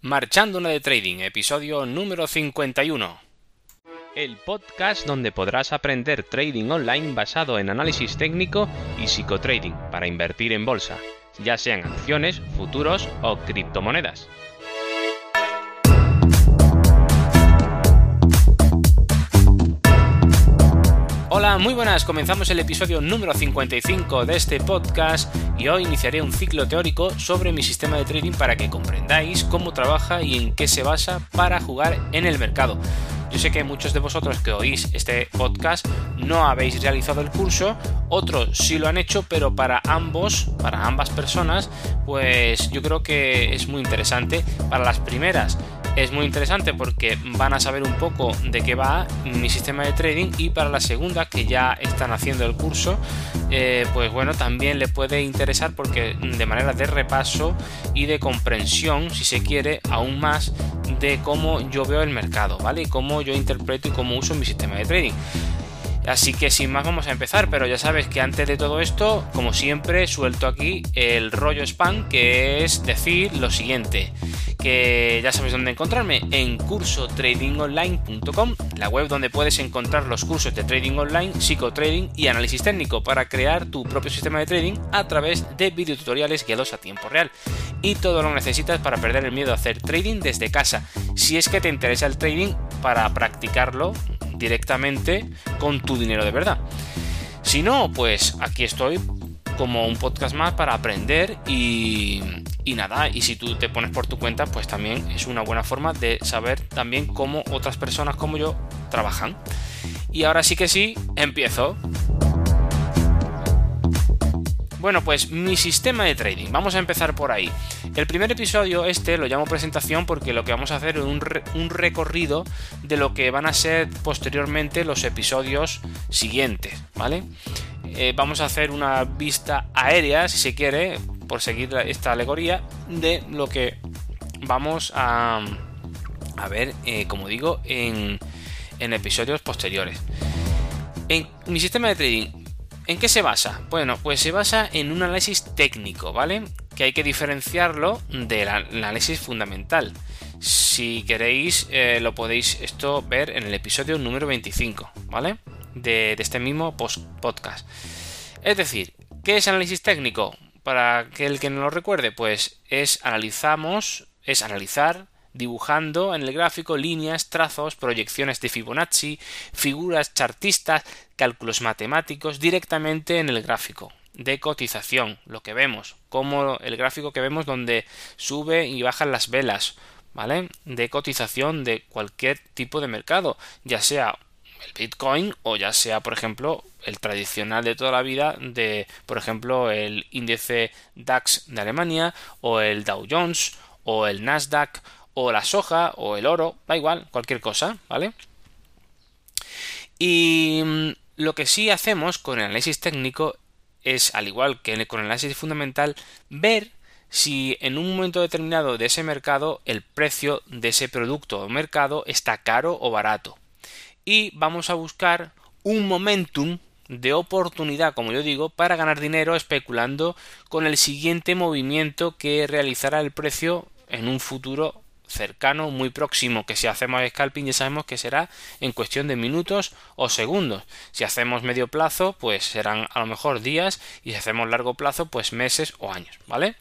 Marchando una de Trading, episodio número 51. El podcast donde podrás aprender trading online basado en análisis técnico y psicotrading para invertir en bolsa, ya sean acciones, futuros o criptomonedas. Hola, muy buenas, comenzamos el episodio número 55 de este podcast y hoy iniciaré un ciclo teórico sobre mi sistema de trading para que comprendáis cómo trabaja y en qué se basa para jugar en el mercado. Yo sé que muchos de vosotros que oís este podcast no habéis realizado el curso, otros sí lo han hecho, pero para ambos, para ambas personas, pues yo creo que es muy interesante. Para las primeras es muy interesante porque van a saber un poco de qué va mi sistema de trading y para la segunda que ya están haciendo el curso eh, pues bueno también le puede interesar porque de manera de repaso y de comprensión si se quiere aún más de cómo yo veo el mercado vale y cómo yo interpreto y cómo uso mi sistema de trading Así que sin más vamos a empezar, pero ya sabes que antes de todo esto, como siempre, suelto aquí el rollo spam, que es decir lo siguiente, que ya sabes dónde encontrarme, en cursotradingonline.com, la web donde puedes encontrar los cursos de trading online, psicotrading y análisis técnico para crear tu propio sistema de trading a través de videotutoriales guiados a tiempo real. Y todo lo que necesitas para perder el miedo a hacer trading desde casa. Si es que te interesa el trading para practicarlo directamente con tu dinero de verdad. Si no, pues aquí estoy como un podcast más para aprender y, y, nada, y si tú te pones por tu cuenta, pues también es una buena forma de saber también cómo otras personas como yo trabajan. Y ahora sí que sí, empiezo. Bueno, pues mi sistema de trading. Vamos a empezar por ahí. El primer episodio, este, lo llamo presentación porque lo que vamos a hacer es un, recorrido de lo que van a ser posteriormente los episodios siguientes, ¿vale? Eh, vamos a hacer una vista aérea, si se quiere, por seguir esta alegoría, de lo que vamos a, a ver, eh, como digo, en, en episodios posteriores. En mi sistema de trading ¿En qué se basa? Bueno, pues se basa en un análisis técnico, ¿vale? Que hay que diferenciarlo del análisis fundamental. Si queréis, eh, lo podéis esto ver en el episodio número 25, ¿vale? De, de este mismo post podcast. Es decir, ¿qué es análisis técnico? Para aquel que no lo recuerde, pues es analizamos, es analizar, dibujando en el gráfico líneas, trazos, proyecciones de Fibonacci, figuras chartistas, cálculos matemáticos directamente en el gráfico de cotización, lo que vemos, como el gráfico que vemos donde sube y bajan las velas, ¿vale? De cotización de cualquier tipo de mercado, ya sea el Bitcoin o ya sea, por ejemplo, el tradicional de toda la vida de, por ejemplo, el índice DAX de Alemania o el Dow Jones o el Nasdaq o la soja o el oro, da igual, cualquier cosa, ¿vale? Y mm, lo que sí hacemos con el análisis técnico es, al igual que con el análisis fundamental, ver si en un momento determinado de ese mercado el precio de ese producto o mercado está caro o barato. Y vamos a buscar un momentum de oportunidad, como yo digo, para ganar dinero especulando con el siguiente movimiento que realizará el precio en un futuro cercano, muy próximo, que si hacemos scalping ya sabemos que será en cuestión de minutos o segundos. Si hacemos medio plazo, pues serán a lo mejor días y si hacemos largo plazo, pues meses o años, ¿vale?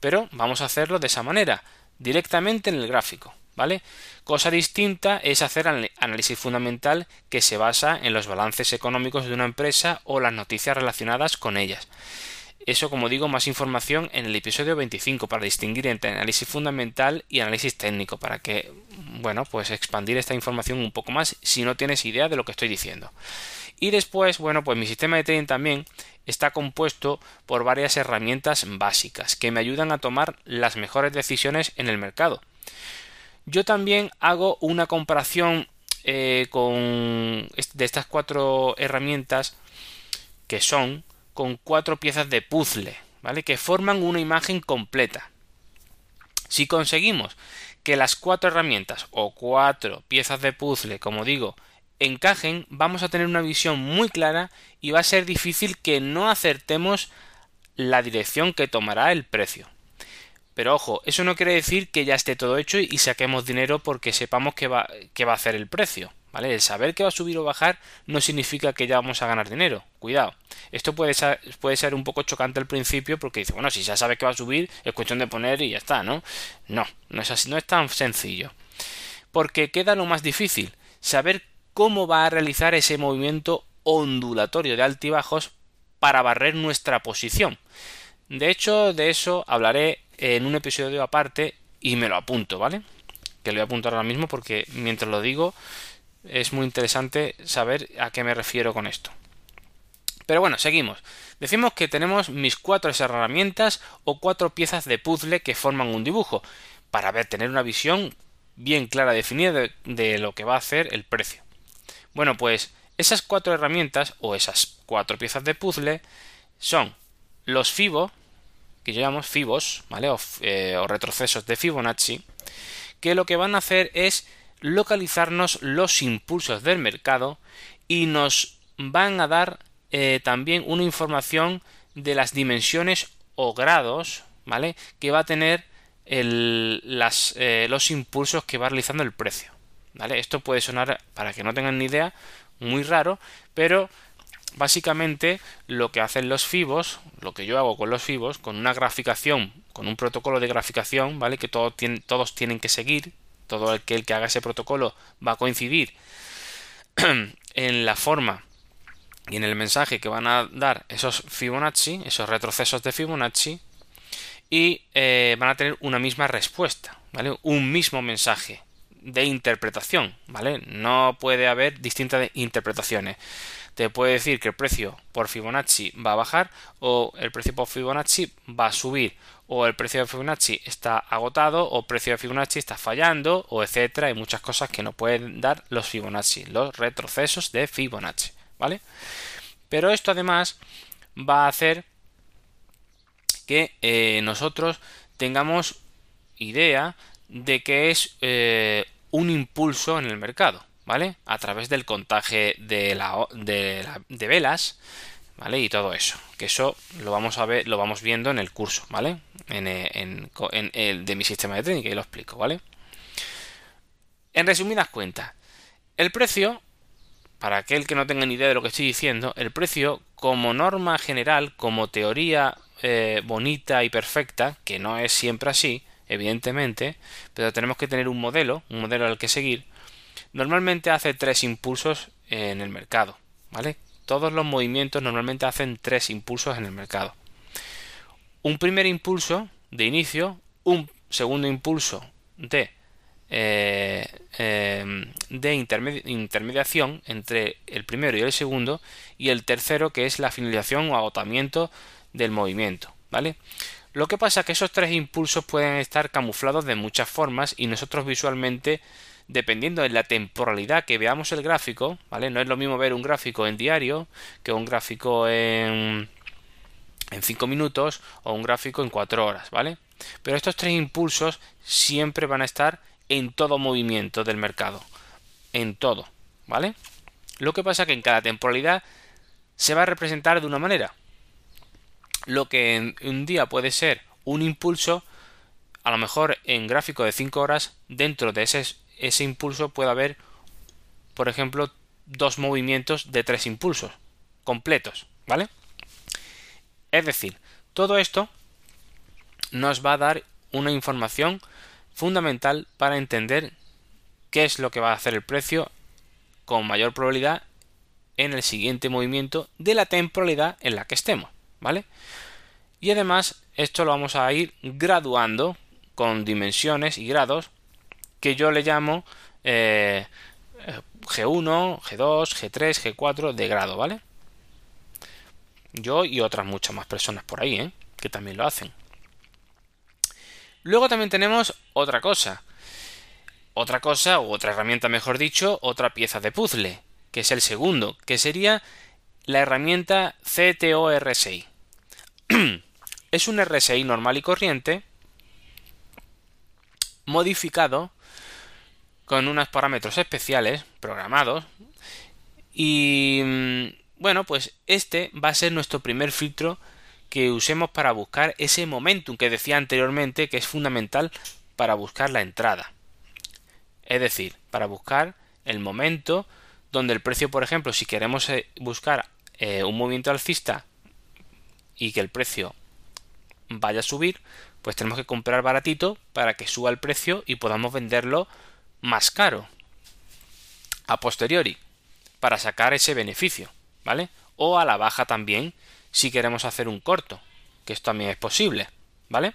Pero vamos a hacerlo de esa manera, directamente en el gráfico, ¿vale? Cosa distinta es hacer análisis fundamental que se basa en los balances económicos de una empresa o las noticias relacionadas con ellas. Eso, como digo, más información en el episodio 25 para distinguir entre análisis fundamental y análisis técnico, para que, bueno, pues expandir esta información un poco más si no tienes idea de lo que estoy diciendo. Y después, bueno, pues mi sistema de trading también está compuesto por varias herramientas básicas que me ayudan a tomar las mejores decisiones en el mercado. Yo también hago una comparación eh, con de estas cuatro herramientas que son con cuatro piezas de puzzle, ¿vale? Que forman una imagen completa. Si conseguimos que las cuatro herramientas o cuatro piezas de puzzle, como digo, encajen, vamos a tener una visión muy clara y va a ser difícil que no acertemos la dirección que tomará el precio. Pero ojo, eso no quiere decir que ya esté todo hecho y saquemos dinero porque sepamos que va, que va a hacer el precio. ¿Vale? El saber que va a subir o bajar no significa que ya vamos a ganar dinero. Cuidado. Esto puede ser, puede ser un poco chocante al principio porque dice, bueno, si ya sabes que va a subir, es cuestión de poner y ya está, ¿no? No, no es así, no es tan sencillo. Porque queda lo más difícil, saber cómo va a realizar ese movimiento ondulatorio de altibajos para barrer nuestra posición. De hecho, de eso hablaré en un episodio aparte y me lo apunto, ¿vale? Que lo voy a apuntar ahora mismo porque mientras lo digo es muy interesante saber a qué me refiero con esto. Pero bueno, seguimos. Decimos que tenemos mis cuatro herramientas o cuatro piezas de puzzle que forman un dibujo, para ver, tener una visión bien clara, definida de, lo que va a hacer el precio. Bueno, pues esas cuatro herramientas o esas cuatro piezas de puzzle son los FIBO, que llamamos FIBOS, ¿vale? Eh, o, retrocesos de Fibonacci, que lo que van a hacer es localizarnos los impulsos del mercado y nos van a dar eh, también una información de las dimensiones o grados, ¿vale? Que va a tener las, eh, los impulsos que va realizando el precio. Esto puede sonar, para que no tengan ni idea, muy raro, pero básicamente lo que hacen los FIBOS, lo que yo hago con los FIBOS, con una graficación, con un protocolo de graficación, ¿vale? Que todos tienen que seguir, todo el que, el que haga ese protocolo va a coincidir en la forma y en el mensaje que van a dar esos Fibonacci, esos retrocesos de Fibonacci, y eh, van a tener una misma respuesta, ¿vale? Un mismo mensaje de interpretación, ¿vale? No puede haber distintas interpretaciones. Te puede decir que el precio por Fibonacci va a bajar o el precio por Fibonacci va a subir o el precio de Fibonacci está agotado o el precio de Fibonacci está fallando o etcétera. Hay muchas cosas que no pueden dar los Fibonacci, los retrocesos de Fibonacci, ¿vale? Pero esto además va a hacer que eh, nosotros tengamos idea de que es eh, un impulso en el mercado, ¿vale? A través del contaje de, la, de, de, velas, ¿vale? Y todo eso. Que eso lo vamos a ver, lo vamos viendo en el curso, ¿vale? En, eh, en, en el de mi sistema de técnica y lo explico, ¿vale? En resumidas cuentas, el precio, para aquel que no tenga ni idea de lo que estoy diciendo, el precio como norma general, como teoría eh, bonita y perfecta, que no es siempre así, evidentemente, pero tenemos que tener un modelo, un modelo al que seguir. Normalmente hace tres impulsos en el mercado, ¿vale? Todos los movimientos normalmente hacen tres impulsos en el mercado. Un primer impulso de inicio, un segundo impulso de, eh, em, de intermediación entre el primero y el segundo, y el tercero que es la finalización o agotamiento del movimiento, ¿vale? Lo que pasa es que esos tres impulsos pueden estar camuflados de muchas formas y nosotros visualmente, dependiendo de la temporalidad que veamos el gráfico, ¿vale? No es lo mismo ver un gráfico en diario que un gráfico en en 5 minutos o un gráfico en 4 horas, ¿vale? Pero estos tres impulsos siempre van a estar en todo movimiento del mercado, en todo, ¿vale? Lo que pasa es que en cada temporalidad se va a representar de una manera lo que en un día puede ser un impulso, a lo mejor en gráfico de 5 horas, dentro de ese, ese impulso puede haber, por ejemplo, dos movimientos de tres impulsos completos, ¿vale? Es decir, todo esto nos va a dar una información fundamental para entender qué es lo que va a hacer el precio con mayor probabilidad en el siguiente movimiento de la temporalidad en la que estemos. ¿Vale? Y además esto lo vamos a ir graduando con dimensiones y grados que yo le llamo G1, G2, G3, G4 de grado, ¿vale? Yo y otras muchas más personas por ahí, ¿eh? Que también lo hacen. Luego también tenemos otra cosa. Otra cosa, o otra herramienta, mejor dicho, otra pieza de puzzle, que es el segundo, que sería la herramienta CTO-RSI. es un RSI normal y corriente modificado con unos parámetros especiales programados y mm, bueno pues este va a ser nuestro primer filtro que usemos para buscar ese momentum que decía anteriormente que es fundamental para buscar la entrada. Es decir, para buscar el momento donde el precio, por ejemplo, si queremos eh, buscar eh, un movimiento alcista y que el precio vaya a subir, pues tenemos que comprar baratito para que suba el precio y podamos venderlo más caro a posteriori para sacar ese beneficio, ¿vale? O a la baja también si queremos hacer un corto, que esto también es posible, ¿vale?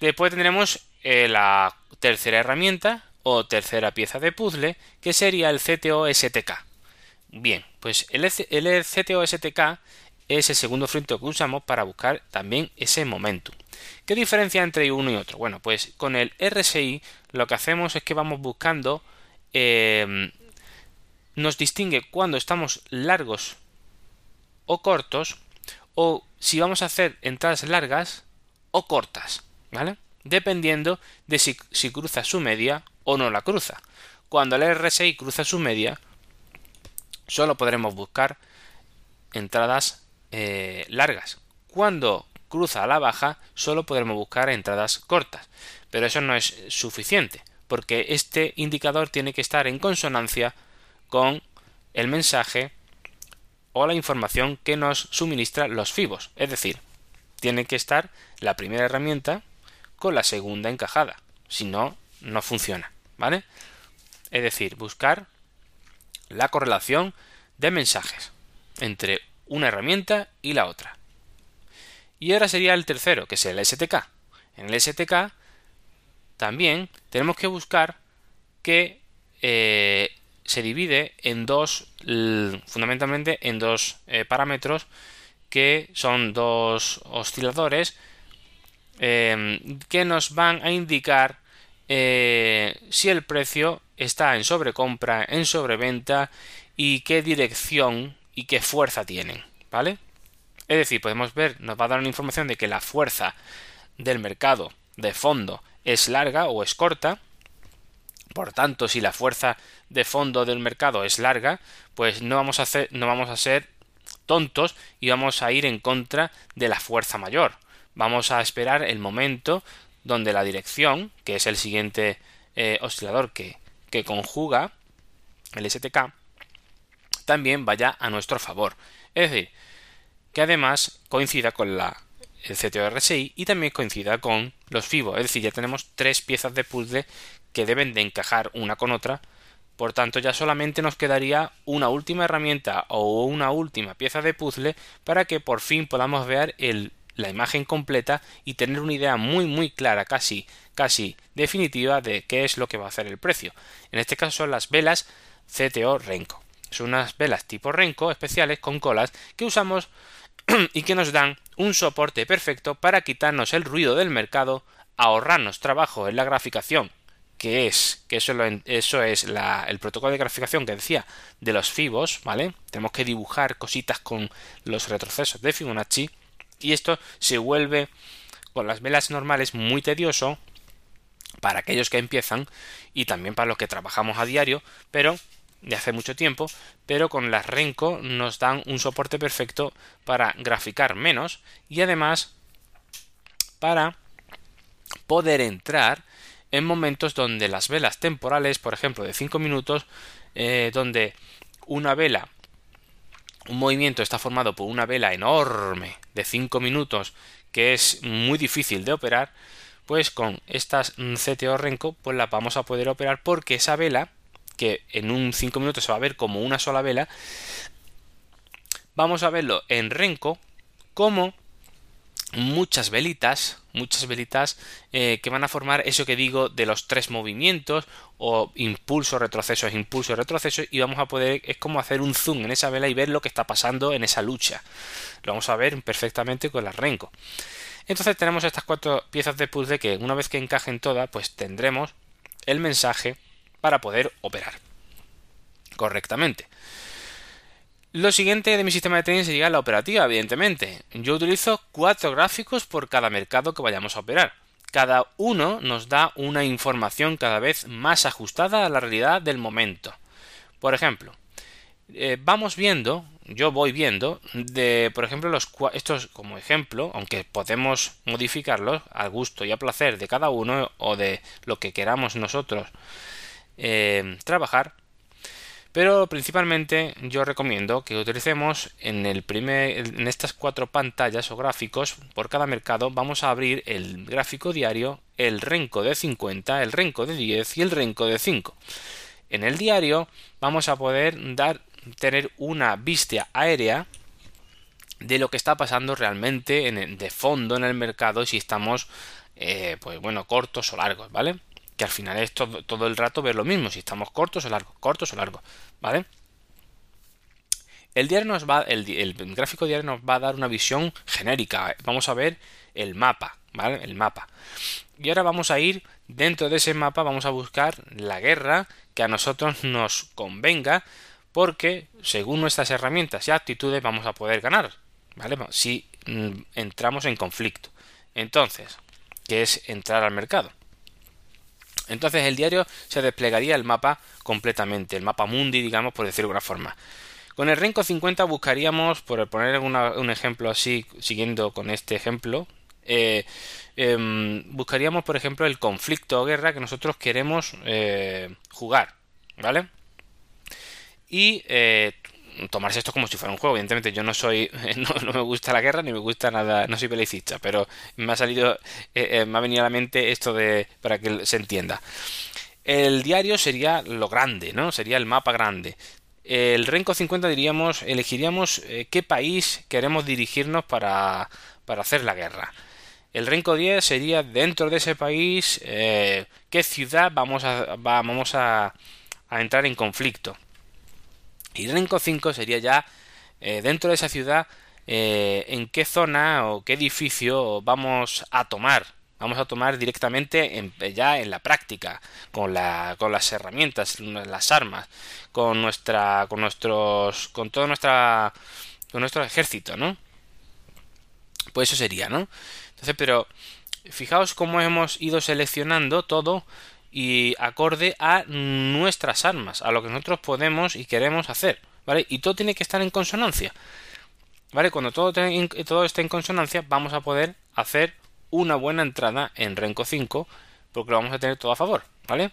Después tendremos eh, la tercera herramienta o tercera pieza de puzzle, que sería el CTO-STK. Bien, pues el, el CTO-STK es el segundo frente que usamos para buscar también ese momentum. ¿Qué diferencia entre uno y otro? Bueno, pues con el RSI lo que hacemos es que vamos buscando, em, nos distingue cuando estamos largos o cortos, o si vamos a hacer entradas largas o cortas, ¿vale? Dependiendo de si, cruza su media o no la cruza. Cuando el RSI cruza su media, solo podremos buscar entradas eh, largas. Cuando cruza a la baja, solo podremos buscar entradas cortas. Pero eso no es suficiente, porque este indicador tiene que estar en consonancia con el mensaje o la información que nos suministra los FIBOS. Es decir, tiene que estar la primera herramienta con la segunda encajada. Si no, no funciona. ¿Vale? Es decir, buscar la correlación de mensajes entre una herramienta y la otra. Y ahora sería el tercero, que es el STK. En el STK también tenemos que buscar que eh, se divide en dos, fundamentalmente en dos eh, parámetros que son dos osciladores em, que nos van a indicar eh, si el precio está en sobrecompra, en sobreventa y qué dirección y qué fuerza tienen, ¿vale? Es decir, podemos ver, nos va a dar una información de que la fuerza del mercado de fondo es larga o es corta. Por tanto, si la fuerza de fondo del mercado es larga, pues no vamos a, hacer, no vamos a ser tontos y vamos a ir en contra de la fuerza mayor. Vamos a esperar el momento donde la dirección, que es el siguiente eh, oscilador que, que conjuga el STK, también vaya a nuestro favor. Es decir, que además coincida con la, el CTO-RSI y también coincida con los FIBO. Es decir, ya tenemos tres piezas de puzzle que deben de encajar una con otra. Por tanto, ya solamente nos quedaría una última herramienta o una última pieza de puzzle para que por fin podamos ver el, la imagen completa y tener una idea muy muy clara, casi casi definitiva de qué es lo que va a hacer el precio. En este caso son las velas CTO Renko. Son unas velas tipo Renko especiales con colas que usamos y que nos dan un soporte perfecto para quitarnos el ruido del mercado, ahorrarnos trabajo en la graficación, que es, que eso, eso es el protocolo de graficación que decía de los FIBOS, ¿vale? Tenemos que dibujar cositas con los retrocesos de Fibonacci y esto se vuelve con las velas normales muy tedioso para aquellos que empiezan y también para los que trabajamos a diario, pero de hace mucho tiempo, pero con las Renko nos dan un soporte perfecto para graficar menos y además para poder entrar en momentos donde las velas temporales, por ejemplo, de 5 minutos, eh, donde una vela, un movimiento está formado por una vela enorme de 5 minutos que es muy difícil de operar, pues con estas CTO Renko pues las vamos a poder operar porque esa vela que en un 5 minutos se va a ver como una sola vela, vamos a verlo en Renko como muchas velitas, muchas velitas eh, que van a formar eso que digo de los tres movimientos o impulso, retroceso, impulso, retroceso y vamos a poder, es como hacer un zoom en esa vela y ver lo que está pasando en esa lucha. Lo vamos a ver perfectamente con la Renko. Entonces tenemos estas cuatro piezas de puzzle que una vez que encajen todas, pues tendremos el mensaje para poder operar correctamente. Lo siguiente de mi sistema de trading sería la operativa, evidentemente. Yo utilizo cuatro gráficos por cada mercado que vayamos a operar. Cada uno nos da una información cada vez más ajustada a la realidad del momento. Por ejemplo, eh, vamos viendo yo voy viendo de, por ejemplo, los estos como ejemplo, aunque podemos modificarlos al gusto y a placer de cada uno o de lo que queramos nosotros eh, trabajar, pero principalmente yo recomiendo que utilicemos en el primer en estas cuatro pantallas o gráficos por cada mercado vamos a abrir el gráfico diario, el renco de 50, el renco de 10 y el renco de 5. En el diario vamos a poder dar tener una vista aérea de lo que está pasando realmente en de fondo en el mercado si estamos eh, pues bueno cortos o largos, ¿vale? Que al final es todo, el rato ver lo mismo, si estamos cortos o largos, cortos o largos, ¿vale? El, diario nos va, el, gráfico diario nos va a dar una visión genérica. Vamos a ver el mapa, ¿vale? El mapa. Y ahora vamos a ir dentro de ese mapa, vamos a buscar la guerra que a nosotros nos convenga, porque según nuestras herramientas y actitudes vamos a poder ganar, ¿vale? Si mm, entramos en conflicto. Entonces, ¿qué es entrar al mercado? Entonces el diario se desplegaría el mapa completamente, el mapa mundi, digamos, por decirlo de alguna forma. Con el Renko 50 buscaríamos, por poner un ejemplo así, siguiendo con este ejemplo, eh, em, buscaríamos, por ejemplo, el conflicto o guerra que nosotros queremos eh, jugar, ¿vale? Y eh, tomarse esto como si fuera un juego. Evidentemente, yo no soy, no, me gusta la guerra ni me gusta nada, no soy belicista, pero me ha salido, eh, eh, me ha venido a la mente esto de para que se entienda. El diario sería lo grande, ¿no? Sería el mapa grande. El Renco 50 diríamos, elegiríamos eh, qué país queremos dirigirnos para, para hacer la guerra. El Renco 10 sería dentro de ese país qué ciudad vamos a, vamos a, a entrar en conflicto. Y Renko 5 sería ya eh, dentro de esa ciudad eh, en qué zona o qué edificio vamos a tomar. Vamos a tomar directamente ya en la práctica, con, la, con las herramientas, las armas, con nuestra, con nuestros, con todo nuestra, con nuestro ejército, ¿no? Pues eso sería, ¿no? Entonces, pero fijaos cómo hemos ido seleccionando todo y acorde a nuestras armas, a lo que nosotros podemos y queremos hacer, ¿vale? Y todo tiene que estar en consonancia, ¿vale? Cuando todo, todo esté en consonancia, vamos a poder hacer una buena entrada en Renko 5, porque lo vamos a tener todo a favor, ¿vale?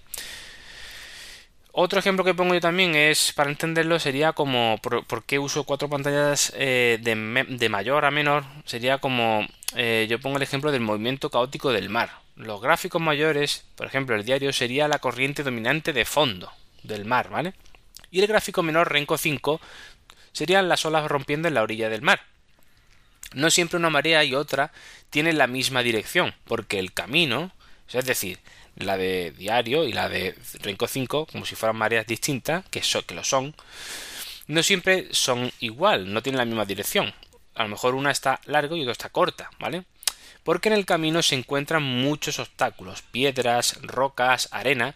Otro ejemplo que pongo yo también es, para entenderlo, sería como por, qué uso cuatro pantallas eh, de, mayor a menor. Sería como, eh, yo pongo el ejemplo del movimiento caótico del mar. Los gráficos mayores, por ejemplo, el diario sería la corriente dominante de fondo del mar, ¿vale? Y el gráfico menor, Renko 5, serían las olas rompiendo en la orilla del mar. No siempre una marea y otra tienen la misma dirección, porque el camino, es decir, la de diario y la de Renko 5, como si fueran mareas distintas, que, que lo son, no siempre son igual, no tienen la misma dirección. A lo mejor una está larga y otra está corta, ¿vale? Porque en el camino se encuentran muchos obstáculos, piedras, rocas, arena.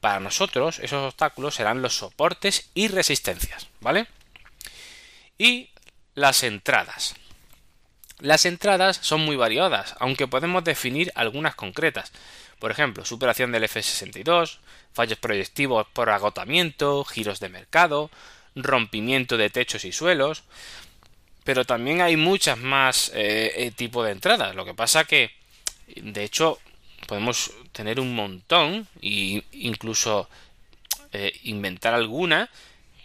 Para nosotros esos obstáculos serán los soportes y resistencias, ¿vale? Y las entradas. Las entradas son muy variadas, aunque podemos definir algunas concretas. Por ejemplo, superación del F62, fallos proyectivos por agotamiento, giros de mercado, rompimiento de techos y suelos. Pero también hay muchas más eh, eh, tipos de entradas. Lo que pasa que, de hecho, podemos tener un montón e incluso eh, inventar alguna,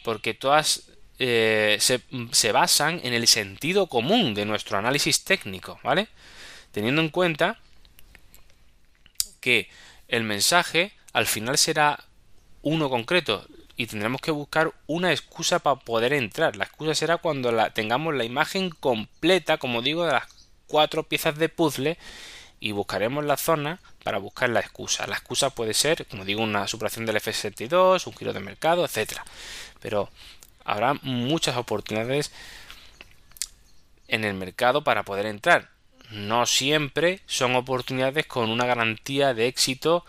porque todas se, se basan en el sentido común de nuestro análisis técnico, ¿vale? Teniendo en cuenta que el mensaje al final será uno concreto y tendremos que buscar una excusa para poder entrar. La excusa será cuando la, tengamos la imagen completa, como digo, de las cuatro piezas de puzzle y buscaremos la zona para buscar la excusa. La excusa puede ser, como digo, una superación del F62, un giro de mercado, etcétera. Pero habrá muchas oportunidades en el mercado para poder entrar no siempre son oportunidades con una garantía de éxito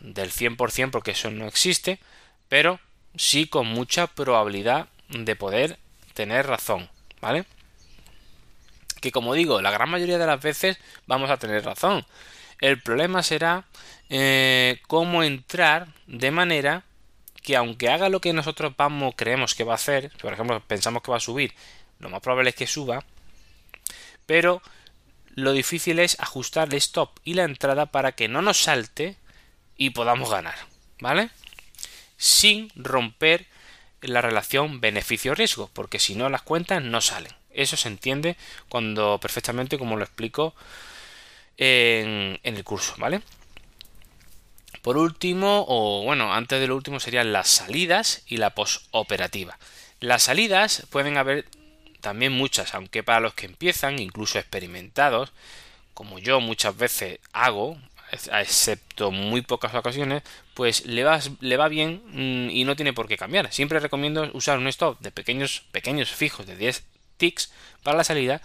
del 100% porque eso no existe, pero sí con mucha probabilidad de poder tener razón, ¿vale? Que como digo, la gran mayoría de las veces vamos a tener razón. El problema será eh, cómo entrar de manera que aunque haga lo que nosotros vamos, creemos que va a hacer, por ejemplo, pensamos que va a subir, lo más probable es que suba, pero lo difícil es ajustar el stop y la entrada para que no nos salte y podamos ganar, ¿vale? Sin romper la relación beneficio-riesgo, porque si no las cuentas no salen. Eso se entiende cuando perfectamente como lo explico en, en el curso, ¿vale? Por último, o bueno, antes de lo último serían las salidas y la posoperativa. Las salidas pueden haber también muchas, aunque para los que empiezan, incluso experimentados, como yo muchas veces hago, excepto muy pocas ocasiones, pues le va, le va bien mm, y no tiene por qué cambiar. Siempre recomiendo usar un stop de pequeños, pequeños fijos de 10 ticks para la salida,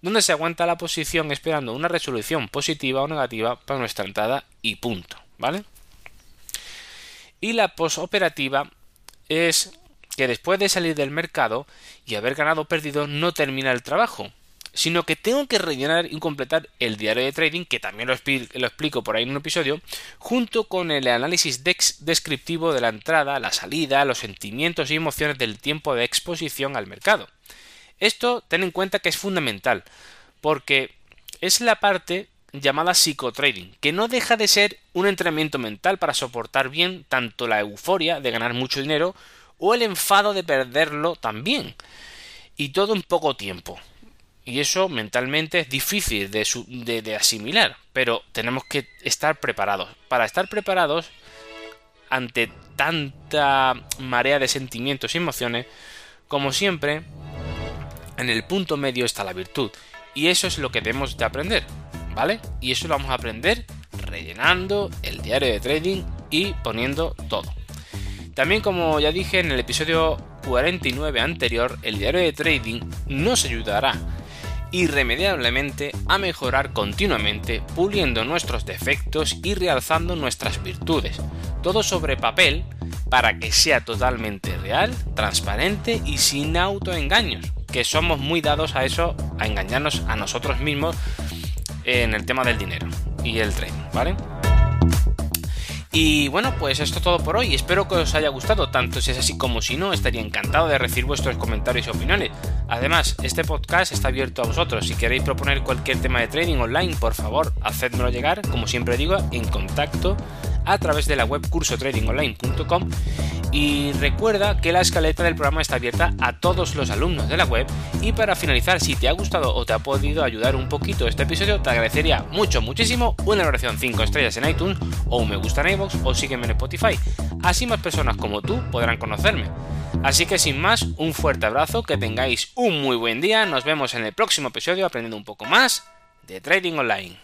donde se aguanta la posición esperando una resolución positiva o negativa para nuestra entrada y punto, ¿vale? Y la posoperativa es que después de salir del mercado y haber ganado o perdido no termina el trabajo, sino que tengo que rellenar y completar el diario de trading, que también lo, explico por ahí en un episodio, junto con el análisis descriptivo de la entrada, la salida, los sentimientos y emociones del tiempo de exposición al mercado. Esto ten en cuenta que es fundamental, porque es la parte llamada psicotrading, que no deja de ser un entrenamiento mental para soportar bien tanto la euforia de ganar mucho dinero o el enfado de perderlo también. Y todo en poco tiempo. Y eso mentalmente es difícil de, asimilar, pero tenemos que estar preparados. Para estar preparados ante tanta marea de sentimientos y emociones, como siempre, en el punto medio está la virtud. Y eso es lo que debemos de aprender, ¿vale? Y eso lo vamos a aprender rellenando el diario de trading y poniendo todo. También como ya dije en el episodio 49 anterior, el diario de trading nos ayudará irremediablemente a mejorar continuamente, puliendo nuestros defectos y realzando nuestras virtudes. Todo sobre papel para que sea totalmente real, transparente y sin autoengaños, que somos muy dados a eso, a engañarnos a nosotros mismos en el tema del dinero y el trading, ¿vale? Y bueno, pues esto es todo por hoy. Espero que os haya gustado, tanto si es así como si no. Estaría encantado de recibir vuestros comentarios y opiniones. Además, este podcast está abierto a vosotros. Si queréis proponer cualquier tema de trading online, por favor, hacedmelo llegar, como siempre digo, en contacto a través de la web cursotradingonline.com y recuerda que la escaleta del programa está abierta a todos los alumnos de la web. Y para finalizar si te ha gustado o te ha podido ayudar un poquito este episodio te agradecería mucho muchísimo una valoración 5 estrellas en iTunes o un me gusta en iVoox o sígueme en Spotify. Así más personas como tú podrán conocerme. Así que sin más un fuerte abrazo que tengáis un muy buen día. Nos vemos en el próximo episodio aprendiendo un poco más de trading online